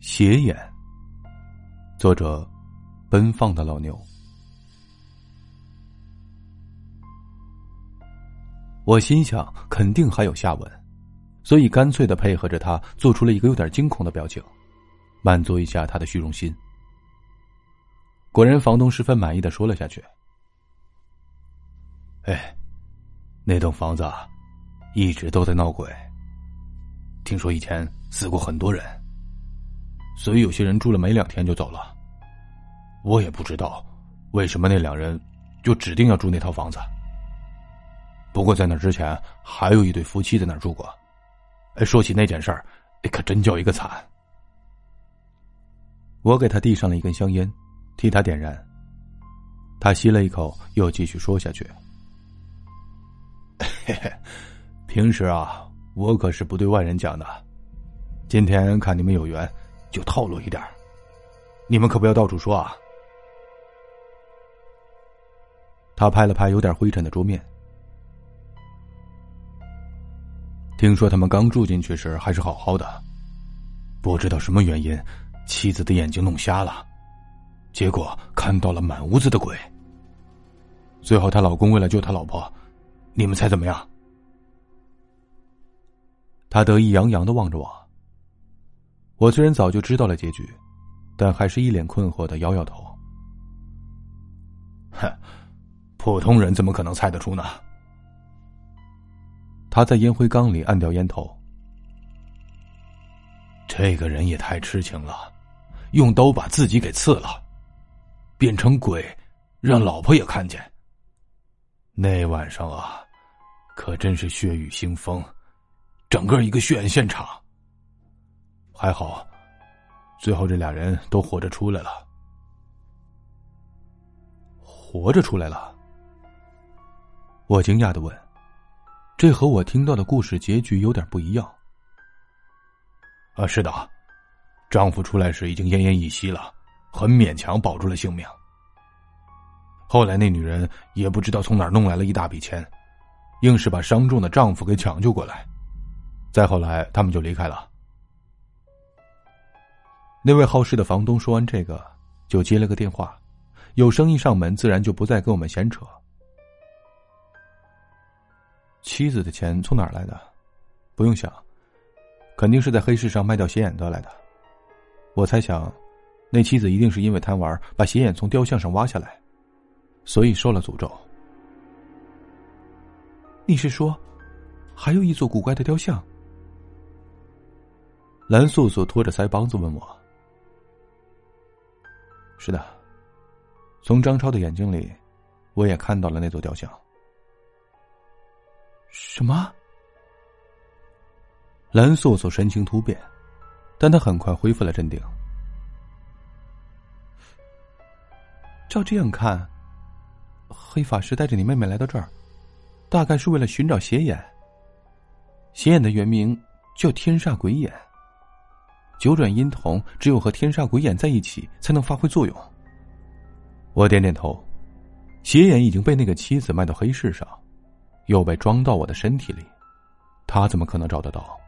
斜眼。作者：奔放的老牛。我心想，肯定还有下文，所以干脆的配合着他，做出了一个有点惊恐的表情，满足一下他的虚荣心。果然，房东十分满意的说了下去：“哎，那栋房子，一直都在闹鬼。听说以前死过很多人，所以有些人住了没两天就走了。我也不知道为什么那两人就指定要住那套房子。”不过在那之前，还有一对夫妻在那儿住过。哎，说起那件事儿，可真叫一个惨。我给他递上了一根香烟，替他点燃。他吸了一口，又继续说下去：“ 嘿嘿，平时啊，我可是不对外人讲的。今天看你们有缘，就透露一点你们可不要到处说啊。”他拍了拍有点灰尘的桌面。听说他们刚住进去时还是好好的，不知道什么原因，妻子的眼睛弄瞎了，结果看到了满屋子的鬼。最后她老公为了救他老婆，你们猜怎么样？他得意洋洋的望着我。我虽然早就知道了结局，但还是一脸困惑的摇摇头。哼，普通人怎么可能猜得出呢？他在烟灰缸里按掉烟头。这个人也太痴情了，用刀把自己给刺了，变成鬼，让老婆也看见。那晚上啊，可真是血雨腥风，整个一个血案现场。还好，最后这俩人都活着出来了。活着出来了？我惊讶的问。这和我听到的故事结局有点不一样。啊，是的，丈夫出来时已经奄奄一息了，很勉强保住了性命。后来那女人也不知道从哪儿弄来了一大笔钱，硬是把伤重的丈夫给抢救过来。再后来，他们就离开了。那位好事的房东说完这个，就接了个电话，有生意上门，自然就不再跟我们闲扯。妻子的钱从哪儿来的？不用想，肯定是在黑市上卖掉斜眼得来的。我猜想，那妻子一定是因为贪玩，把斜眼从雕像上挖下来，所以受了诅咒。你是说，还有一座古怪的雕像？蓝素素拖着腮帮子问我：“是的，从张超的眼睛里，我也看到了那座雕像。”什么？蓝素素神情突变，但她很快恢复了镇定。照这样看，黑法师带着你妹妹来到这儿，大概是为了寻找邪眼。邪眼的原名叫天煞鬼眼。九转阴瞳只有和天煞鬼眼在一起，才能发挥作用。我点点头，邪眼已经被那个妻子卖到黑市上。又被装到我的身体里，他怎么可能找得到？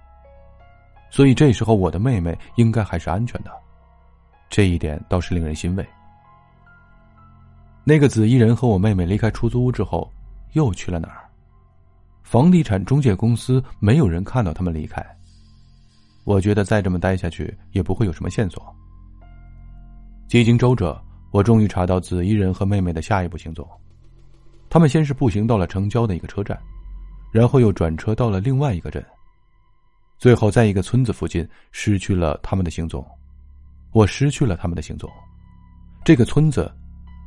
所以这时候我的妹妹应该还是安全的，这一点倒是令人欣慰。那个紫衣人和我妹妹离开出租屋之后，又去了哪儿？房地产中介公司没有人看到他们离开。我觉得再这么待下去也不会有什么线索。几经周折，我终于查到紫衣人和妹妹的下一步行踪。他们先是步行到了城郊的一个车站，然后又转车到了另外一个镇，最后在一个村子附近失去了他们的行踪。我失去了他们的行踪。这个村子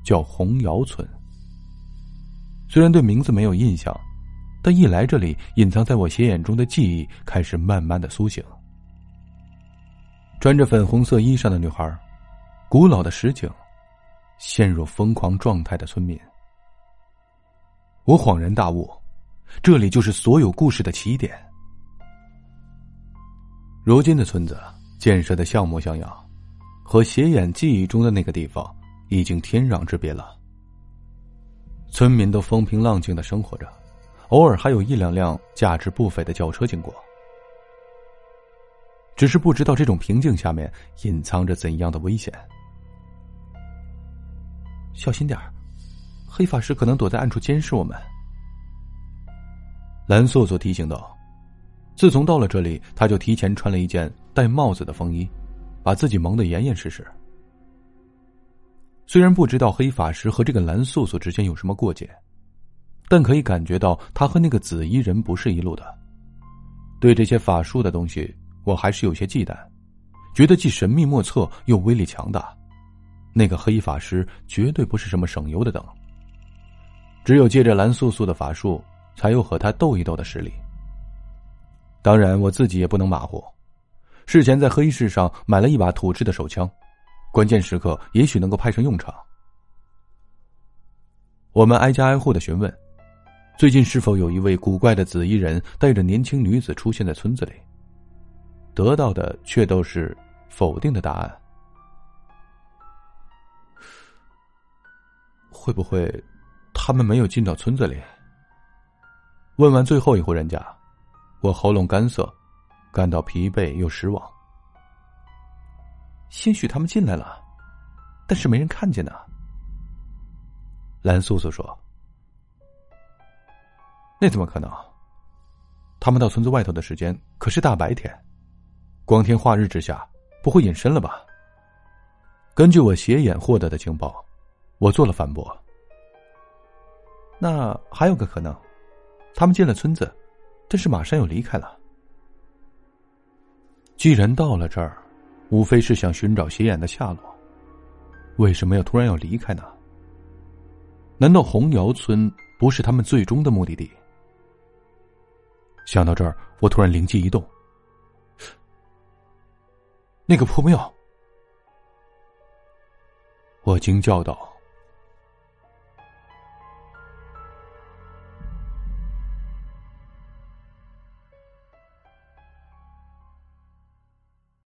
叫红窑村。虽然对名字没有印象，但一来这里，隐藏在我斜眼中的记忆开始慢慢的苏醒。穿着粉红色衣裳的女孩，古老的石井，陷入疯狂状态的村民。我恍然大悟，这里就是所有故事的起点。如今的村子建设的像模像样，和斜眼记忆中的那个地方已经天壤之别了。村民都风平浪静的生活着，偶尔还有一两辆价值不菲的轿车经过。只是不知道这种平静下面隐藏着怎样的危险。小心点儿，黑法师可能躲在暗处监视我们。蓝素素提醒道：“自从到了这里，他就提前穿了一件戴帽子的风衣，把自己蒙得严严实实。虽然不知道黑法师和这个蓝素素之间有什么过节，但可以感觉到他和那个紫衣人不是一路的。对这些法术的东西，我还是有些忌惮，觉得既神秘莫测又威力强大。那个黑衣法师绝对不是什么省油的灯。只有借着蓝素素的法术。”才有和他斗一斗的实力。当然，我自己也不能马虎，事前在黑市上买了一把土制的手枪，关键时刻也许能够派上用场。我们挨家挨户的询问，最近是否有一位古怪的紫衣人带着年轻女子出现在村子里？得到的却都是否定的答案。会不会，他们没有进到村子里？问完最后一户人家，我喉咙干涩，感到疲惫又失望。兴许他们进来了，但是没人看见呢。蓝素素说：“那怎么可能？他们到村子外头的时间可是大白天，光天化日之下，不会隐身了吧？”根据我斜眼获得的情报，我做了反驳。那还有个可能。他们进了村子，但是马上又离开了。既然到了这儿，无非是想寻找斜眼的下落，为什么要突然要离开呢？难道红窑村不是他们最终的目的地？想到这儿，我突然灵机一动。那个破庙！我惊叫道。